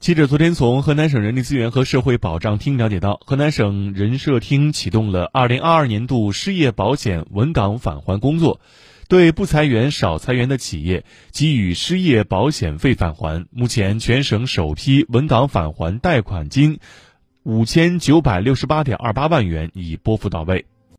记者昨天从河南省人力资源和社会保障厅了解到，河南省人社厅启动了2022年度失业保险稳岗返还工作，对不裁员、少裁员的企业给予失业保险费返还。目前全省首批稳岗返还贷款金5,968.28万元已拨付到位。